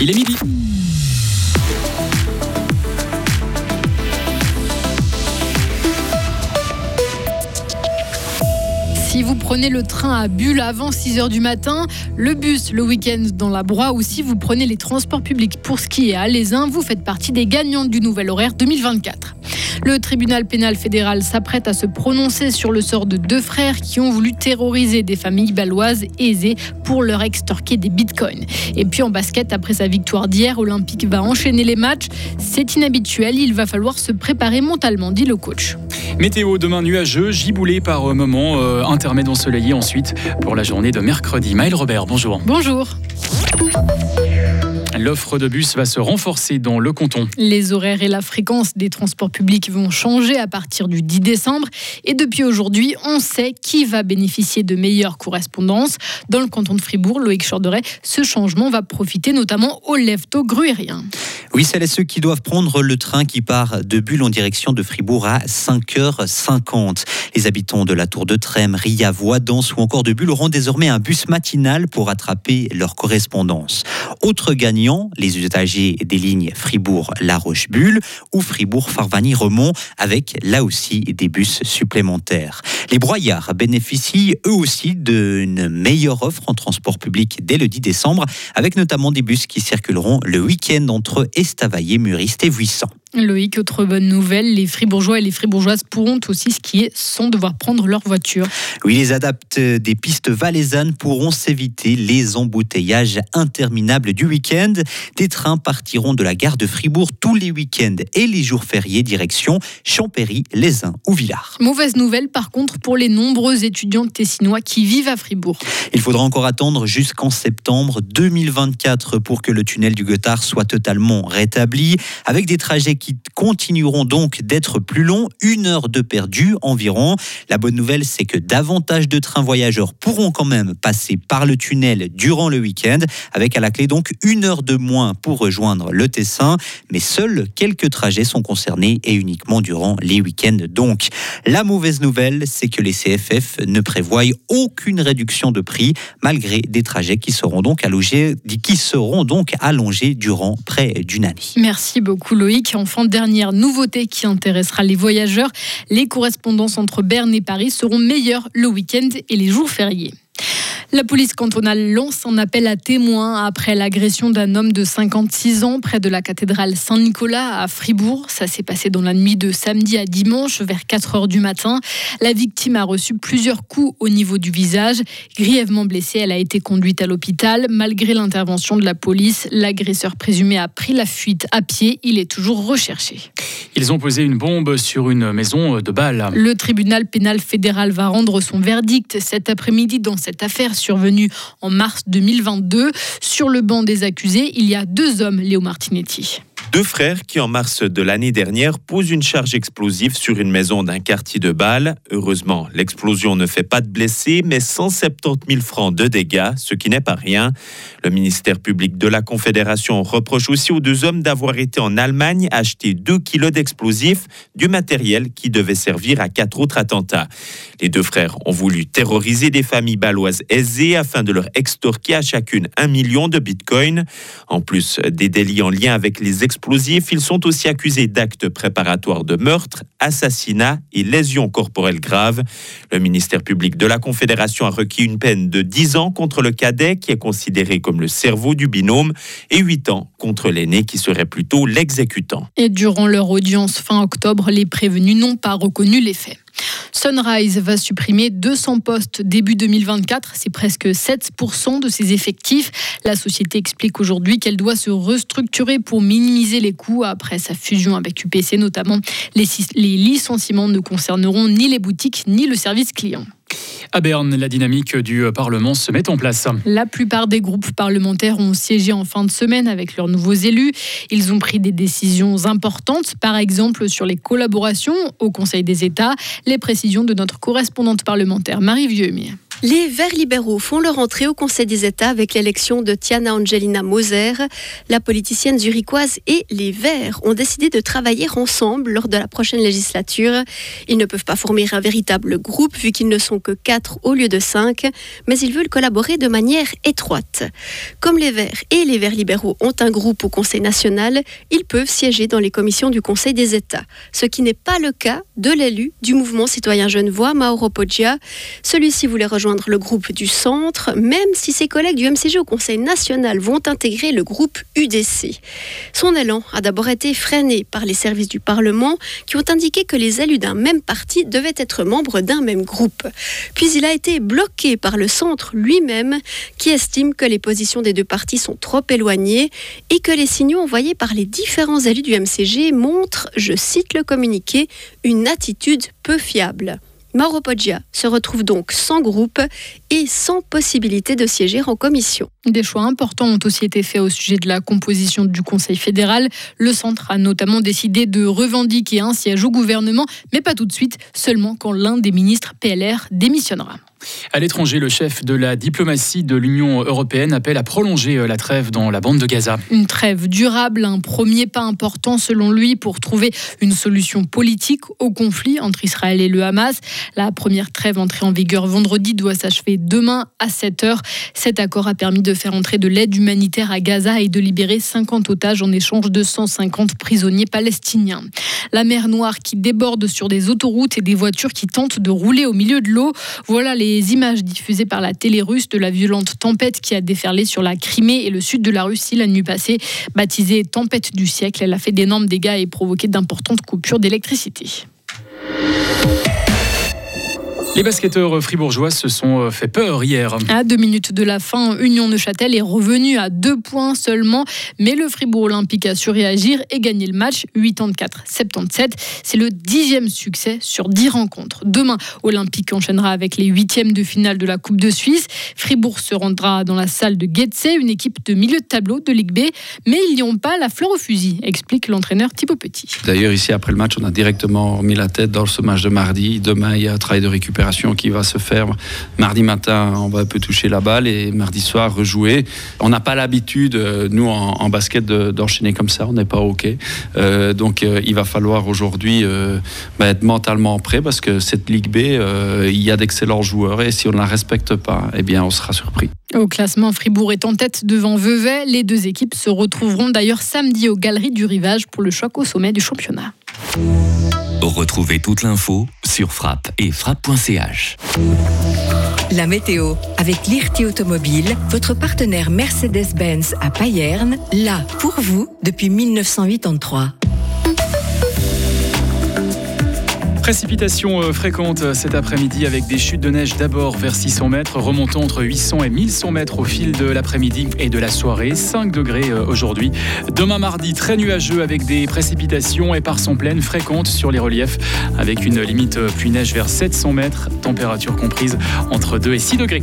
Il est midi. Si vous prenez le train à Bulle avant 6h du matin, le bus le week-end dans la Broye ou si vous prenez les transports publics pour skier à Lézin, vous faites partie des gagnants du nouvel horaire 2024. Le tribunal pénal fédéral s'apprête à se prononcer sur le sort de deux frères qui ont voulu terroriser des familles baloises aisées pour leur extorquer des bitcoins. Et puis en basket, après sa victoire d'hier, Olympique va enchaîner les matchs. C'est inhabituel, il va falloir se préparer mentalement, dit le coach. Météo demain nuageux, giboulé par moment, euh, intermède ensoleillé ensuite pour la journée de mercredi. Maël Robert, bonjour. Bonjour. L'offre de bus va se renforcer dans le canton. Les horaires et la fréquence des transports publics vont changer à partir du 10 décembre. Et depuis aujourd'hui, on sait qui va bénéficier de meilleures correspondances. Dans le canton de Fribourg, Loïc Chorderet, ce changement va profiter notamment aux leftos gruériens. Oui, celles et ceux qui doivent prendre le train qui part de Bulle en direction de Fribourg à 5h50. Les habitants de la Tour de Trême, Ria, Voidance ou encore de Bulle auront désormais un bus matinal pour attraper leur correspondance. Autre gagnant, les usagers des lignes Fribourg-La Roche-Bulle ou Fribourg-Farvani-Remont avec là aussi des bus supplémentaires. Les broyards bénéficient eux aussi d'une meilleure offre en transport public dès le 10 décembre avec notamment des bus qui circuleront le week-end entre Estavayer, Muriste et Vuissant. Loïc, autre bonne nouvelle, les Fribourgeois et les Fribourgeoises pourront aussi skier sans devoir prendre leur voiture. Oui, les adaptes des pistes valaisannes pourront s'éviter les embouteillages interminables du week-end. Des trains partiront de la gare de Fribourg tous les week-ends et les jours fériés direction Champéry, Lézin ou Villars. Mauvaise nouvelle par contre pour les nombreux étudiants tessinois qui vivent à Fribourg. Il faudra encore attendre jusqu'en septembre 2024 pour que le tunnel du Gothard soit totalement rétabli avec des trajets qui continueront donc d'être plus longs, une heure de perdu environ. La bonne nouvelle, c'est que davantage de trains voyageurs pourront quand même passer par le tunnel durant le week-end, avec à la clé donc une heure de moins pour rejoindre le Tessin, mais seuls quelques trajets sont concernés et uniquement durant les week-ends donc. La mauvaise nouvelle, c'est que les CFF ne prévoient aucune réduction de prix malgré des trajets qui seront donc allongés, qui seront donc allongés durant près d'une année. Merci beaucoup Loïc enfin, dernière nouveauté qui intéressera les voyageurs, les correspondances entre Berne et Paris seront meilleures le week-end et les jours fériés. La police cantonale lance un appel à témoins après l'agression d'un homme de 56 ans près de la cathédrale Saint-Nicolas à Fribourg. Ça s'est passé dans la nuit de samedi à dimanche vers 4 heures du matin. La victime a reçu plusieurs coups au niveau du visage. Grièvement blessée, elle a été conduite à l'hôpital. Malgré l'intervention de la police, l'agresseur présumé a pris la fuite à pied. Il est toujours recherché. Ils ont posé une bombe sur une maison de Bâle. Le tribunal pénal fédéral va rendre son verdict cet après-midi dans cette affaire survenue en mars 2022. Sur le banc des accusés, il y a deux hommes, Léo Martinetti. Deux frères qui, en mars de l'année dernière, posent une charge explosive sur une maison d'un quartier de Bâle. Heureusement, l'explosion ne fait pas de blessés, mais 170 000 francs de dégâts, ce qui n'est pas rien. Le ministère public de la Confédération reproche aussi aux deux hommes d'avoir été en Allemagne acheter 2 kilos d'explosifs, du matériel qui devait servir à quatre autres attentats. Les deux frères ont voulu terroriser des familles baloises aisées afin de leur extorquer à chacune un million de bitcoins. En plus des délits en lien avec les explosifs. Ils sont aussi accusés d'actes préparatoires de meurtre, assassinat et lésions corporelles graves. Le ministère public de la Confédération a requis une peine de 10 ans contre le cadet qui est considéré comme le cerveau du binôme et 8 ans contre l'aîné qui serait plutôt l'exécutant. Et durant leur audience fin octobre, les prévenus n'ont pas reconnu les faits. Sunrise va supprimer 200 postes début 2024. C'est presque 7% de ses effectifs. La société explique aujourd'hui qu'elle doit se restructurer pour minimiser les coûts après sa fusion avec UPC notamment. Les, licenciements ne concerneront ni les boutiques ni le service client. À Berne, la dynamique du Parlement se met en place. La plupart des groupes parlementaires ont siégé en fin de semaine avec leurs nouveaux élus. Ils ont pris des décisions importantes, par exemple sur les collaborations au Conseil des États. Les précisions de notre correspondante parlementaire Marie Vieux. Les Verts libéraux font leur entrée au Conseil des États avec l'élection de Tiana Angelina Moser. La politicienne zurichoise et les Verts ont décidé de travailler ensemble lors de la prochaine législature. Ils ne peuvent pas former un véritable groupe vu qu'ils ne sont que quatre au lieu de cinq, mais ils veulent collaborer de manière étroite. Comme les Verts et les Verts libéraux ont un groupe au Conseil national, ils peuvent siéger dans les commissions du Conseil des États, ce qui n'est pas le cas de l'élu du mouvement citoyen genevois Mauro Poggia. Celui-ci voulait rejoindre le groupe du centre, même si ses collègues du MCG au Conseil national vont intégrer le groupe UDC. Son élan a d'abord été freiné par les services du Parlement qui ont indiqué que les élus d'un même parti devaient être membres d'un même groupe. Puis il a été bloqué par le centre lui-même qui estime que les positions des deux partis sont trop éloignées et que les signaux envoyés par les différents élus du MCG montrent, je cite le communiqué, une attitude peu fiable. Mauro Poggia se retrouve donc sans groupe et sans possibilité de siéger en commission. Des choix importants ont aussi été faits au sujet de la composition du Conseil fédéral. Le centre a notamment décidé de revendiquer un siège au gouvernement, mais pas tout de suite, seulement quand l'un des ministres PLR démissionnera. À l'étranger, le chef de la diplomatie de l'Union européenne appelle à prolonger euh, la trêve dans la bande de Gaza. Une trêve durable, un premier pas important selon lui pour trouver une solution politique au conflit entre Israël et le Hamas. La première trêve entrée en vigueur vendredi doit s'achever demain à 7 h Cet accord a permis de faire entrer de l'aide humanitaire à Gaza et de libérer 50 otages en échange de 150 prisonniers palestiniens. La mer Noire qui déborde sur des autoroutes et des voitures qui tentent de rouler au milieu de l'eau. Voilà les les images diffusées par la télé russe de la violente tempête qui a déferlé sur la Crimée et le sud de la Russie la nuit passée. Baptisée tempête du siècle, elle a fait d'énormes dégâts et provoqué d'importantes coupures d'électricité. Les basketteurs fribourgeois se sont euh, fait peur hier. À deux minutes de la fin, Union Neuchâtel est revenu à deux points seulement, mais le Fribourg Olympique a su réagir et gagner le match 84-77. C'est le dixième succès sur dix rencontres. Demain, Olympique enchaînera avec les huitièmes de finale de la Coupe de Suisse. Fribourg se rendra dans la salle de Getse, une équipe de milieu de tableau de Ligue B, mais ils n'y ont pas la fleur au fusil, explique l'entraîneur Thibaut Petit. D'ailleurs, ici, après le match, on a directement mis la tête dans ce match de mardi. Demain, il y a un travail de récupération qui va se faire mardi matin. On va un peu toucher la balle et mardi soir rejouer. On n'a pas l'habitude, euh, nous en, basket, d'enchaîner comme ça. On n'est pas OK. Euh, donc euh, il va falloir aujourd'hui bah, être mentalement prêt parce que cette Ligue B, il y a d'excellents joueurs et si on ne la respecte pas, eh bien on sera surpris. Au classement, Fribourg est en tête devant Vevey. Les deux équipes se retrouveront d'ailleurs samedi aux Galeries du Rivage pour le choc au sommet du championnat. Retrouvez toute l'info sur frappe et frappe.ch. La météo avec l'IRT Automobile, votre partenaire Mercedes-Benz à Payerne, là pour vous depuis 1983. Précipitations euh, fréquentes euh, cet après-midi avec des chutes de neige d'abord vers 600 mètres, remontant entre 800 et 1100 mètres au fil de l'après-midi et de la soirée. 5 degrés euh, aujourd'hui. Demain mardi, très nuageux avec des précipitations et par son pleine fréquentes sur les reliefs avec une limite pluie-neige vers 700 mètres, température comprise entre 2 et 6 degrés.